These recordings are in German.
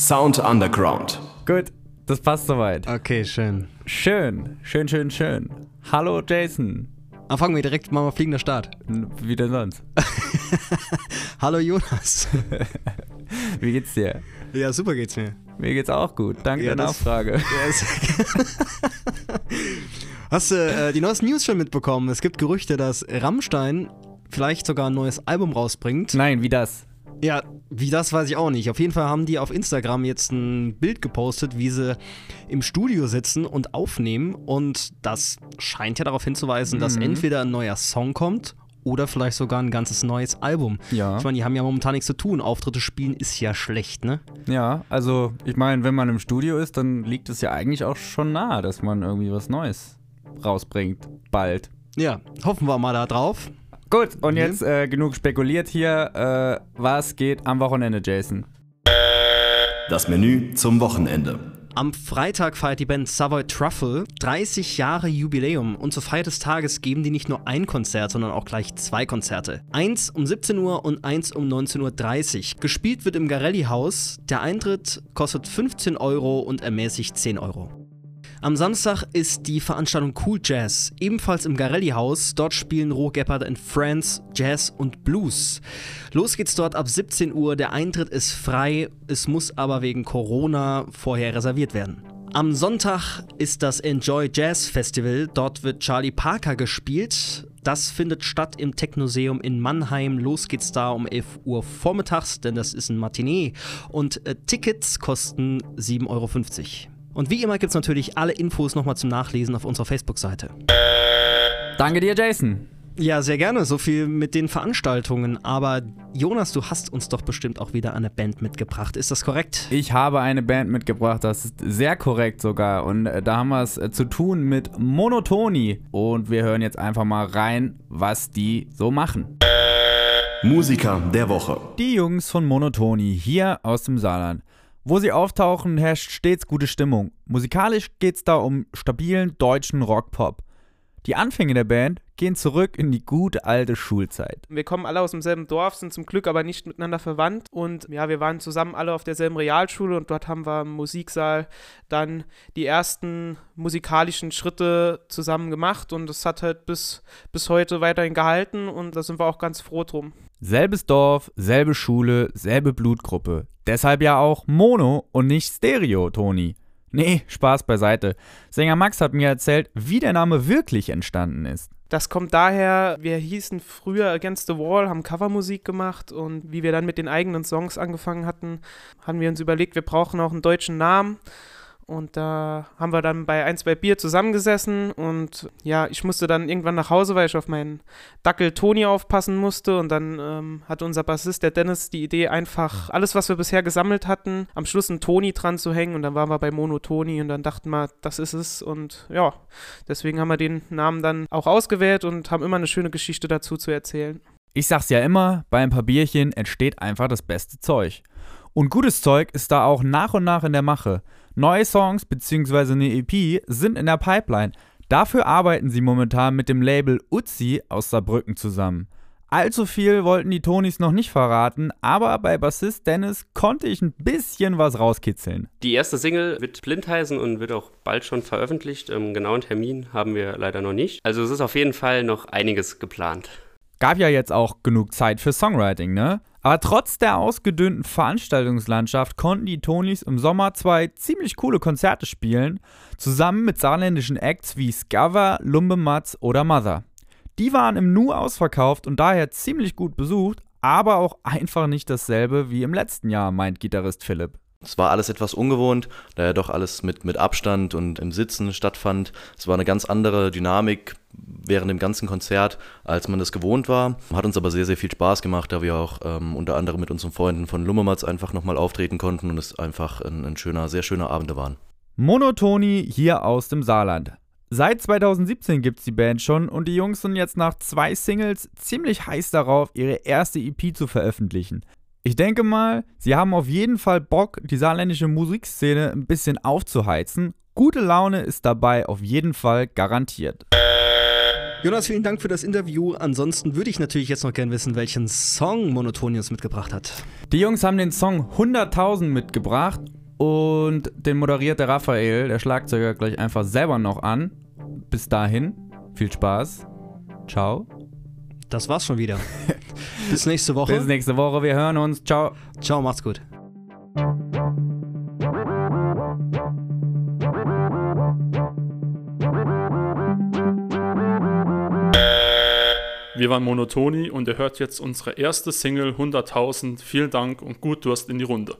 Sound Underground. Gut, das passt soweit. Okay, schön. Schön, schön, schön, schön. Hallo Jason. Dann fangen wir direkt mal mit fliegender Start. Wie denn sonst? Hallo Jonas. Wie geht's dir? Ja, super geht's mir. Mir geht's auch gut. Danke Ja, der Nachfrage. Hast du äh, die neuesten News schon mitbekommen? Es gibt Gerüchte, dass Rammstein vielleicht sogar ein neues Album rausbringt. Nein, wie das? Ja, wie das weiß ich auch nicht. Auf jeden Fall haben die auf Instagram jetzt ein Bild gepostet, wie sie im Studio sitzen und aufnehmen. Und das scheint ja darauf hinzuweisen, dass Mhm. entweder ein neuer Song kommt oder vielleicht sogar ein ganzes neues Album. Ja. Ich meine, die haben ja momentan nichts zu tun. Auftritte spielen ist ja schlecht, ne? Ja, also ich meine, wenn man im Studio ist, dann liegt es ja eigentlich auch schon nahe, dass man irgendwie was Neues rausbringt. Bald. Ja, hoffen wir mal da drauf. Gut, und Mhm. jetzt äh, genug spekuliert hier. Äh, was geht am Wochenende, Jason? Das Menü zum Wochenende. Am Freitag feiert die Band Savoy Truffle 30 Jahre Jubiläum und zur Feier des Tages geben die nicht nur ein Konzert, sondern auch gleich zwei Konzerte. Eins um 17 Uhr und eins um 19.30 Uhr. Gespielt wird im Garelli Haus. Der Eintritt kostet 15 Euro und ermäßigt 10 Euro. Am Samstag ist die Veranstaltung Cool Jazz, ebenfalls im Garelli Haus. Dort spielen Ro Gebhardt and Friends Jazz und Blues. Los geht's dort ab 17 Uhr. Der Eintritt ist frei, es muss aber wegen Corona vorher reserviert werden. Am Sonntag ist das Enjoy Jazz Festival. Dort wird Charlie Parker gespielt. Das findet statt im Technoseum in Mannheim. Los geht's da um 11 Uhr vormittags, denn das ist ein Matinee. Und äh, Tickets kosten 7,50 Euro. Und wie immer gibt's natürlich alle Infos nochmal zum Nachlesen auf unserer Facebook-Seite. Danke dir, Jason. Ja, sehr gerne. So viel mit den Veranstaltungen. Aber Jonas, du hast uns doch bestimmt auch wieder eine Band mitgebracht. Ist das korrekt? Ich habe eine Band mitgebracht, das ist sehr korrekt sogar. Und äh, da haben wir es äh, zu tun mit Monotoni. Und wir hören jetzt einfach mal rein, was die so machen. Musiker der Woche. Die Jungs von Monotoni hier aus dem Saarland. Wo sie auftauchen, herrscht stets gute Stimmung. Musikalisch geht's da um stabilen deutschen Rockpop. Die Anfänge der Band gehen zurück in die gute alte Schulzeit. Wir kommen alle aus demselben Dorf, sind zum Glück aber nicht miteinander verwandt. Und ja, wir waren zusammen alle auf derselben Realschule und dort haben wir im Musiksaal dann die ersten musikalischen Schritte zusammen gemacht. Und das hat halt bis, bis heute weiterhin gehalten und da sind wir auch ganz froh drum. Selbes Dorf, selbe Schule, selbe Blutgruppe. Deshalb ja auch Mono und nicht Stereo, Toni. Nee, Spaß beiseite. Sänger Max hat mir erzählt, wie der Name wirklich entstanden ist. Das kommt daher, wir hießen früher Against the Wall, haben Covermusik gemacht und wie wir dann mit den eigenen Songs angefangen hatten, haben wir uns überlegt, wir brauchen auch einen deutschen Namen. Und da haben wir dann bei ein, zwei Bier zusammengesessen und ja, ich musste dann irgendwann nach Hause, weil ich auf meinen Dackel Toni aufpassen musste. Und dann ähm, hatte unser Bassist, der Dennis, die Idee, einfach alles, was wir bisher gesammelt hatten, am Schluss einen Toni dran zu hängen. Und dann waren wir bei Monotoni und dann dachten wir, das ist es. Und ja, deswegen haben wir den Namen dann auch ausgewählt und haben immer eine schöne Geschichte dazu zu erzählen. Ich sag's ja immer, bei ein paar Bierchen entsteht einfach das beste Zeug. Und gutes Zeug ist da auch nach und nach in der Mache. Neue Songs bzw. eine EP sind in der Pipeline. Dafür arbeiten sie momentan mit dem Label Uzi aus Saarbrücken zusammen. Allzu viel wollten die Tonis noch nicht verraten, aber bei Bassist Dennis konnte ich ein bisschen was rauskitzeln. Die erste Single wird blind heißen und wird auch bald schon veröffentlicht. Ähm, genauen Termin haben wir leider noch nicht. Also es ist auf jeden Fall noch einiges geplant. Gab ja jetzt auch genug Zeit für Songwriting, ne? Aber trotz der ausgedünnten Veranstaltungslandschaft konnten die Tonis im Sommer zwei ziemlich coole Konzerte spielen, zusammen mit saarländischen Acts wie Scava, Lumbe Matz oder Mother. Die waren im Nu ausverkauft und daher ziemlich gut besucht, aber auch einfach nicht dasselbe wie im letzten Jahr, meint Gitarrist Philipp. Es war alles etwas ungewohnt, da ja doch alles mit, mit Abstand und im Sitzen stattfand. Es war eine ganz andere Dynamik während dem ganzen Konzert, als man das gewohnt war. Hat uns aber sehr, sehr viel Spaß gemacht, da wir auch ähm, unter anderem mit unseren Freunden von Lummermatz einfach nochmal auftreten konnten und es einfach ein, ein schöner, sehr schöner Abende waren. Monotoni hier aus dem Saarland. Seit 2017 gibt's die Band schon und die Jungs sind jetzt nach zwei Singles ziemlich heiß darauf, ihre erste EP zu veröffentlichen. Ich denke mal, sie haben auf jeden Fall Bock, die saarländische Musikszene ein bisschen aufzuheizen. Gute Laune ist dabei auf jeden Fall garantiert. Jonas, vielen Dank für das Interview. Ansonsten würde ich natürlich jetzt noch gerne wissen, welchen Song Monotonius mitgebracht hat. Die Jungs haben den Song 100.000 mitgebracht und den moderiert der Raphael, der Schlagzeuger, gleich einfach selber noch an. Bis dahin, viel Spaß. Ciao. Das war's schon wieder. Bis nächste Woche. Bis nächste Woche, wir hören uns. Ciao. Ciao, macht's gut. Wir waren Monotoni und ihr hört jetzt unsere erste Single 100.000. Vielen Dank und gut Durst in die Runde.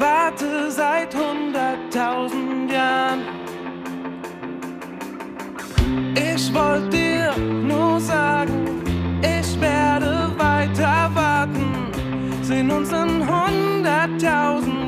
Warte seit hunderttausend Jahren. Ich wollte dir nur sagen, ich werde weiter warten. Sehen uns in hunderttausend.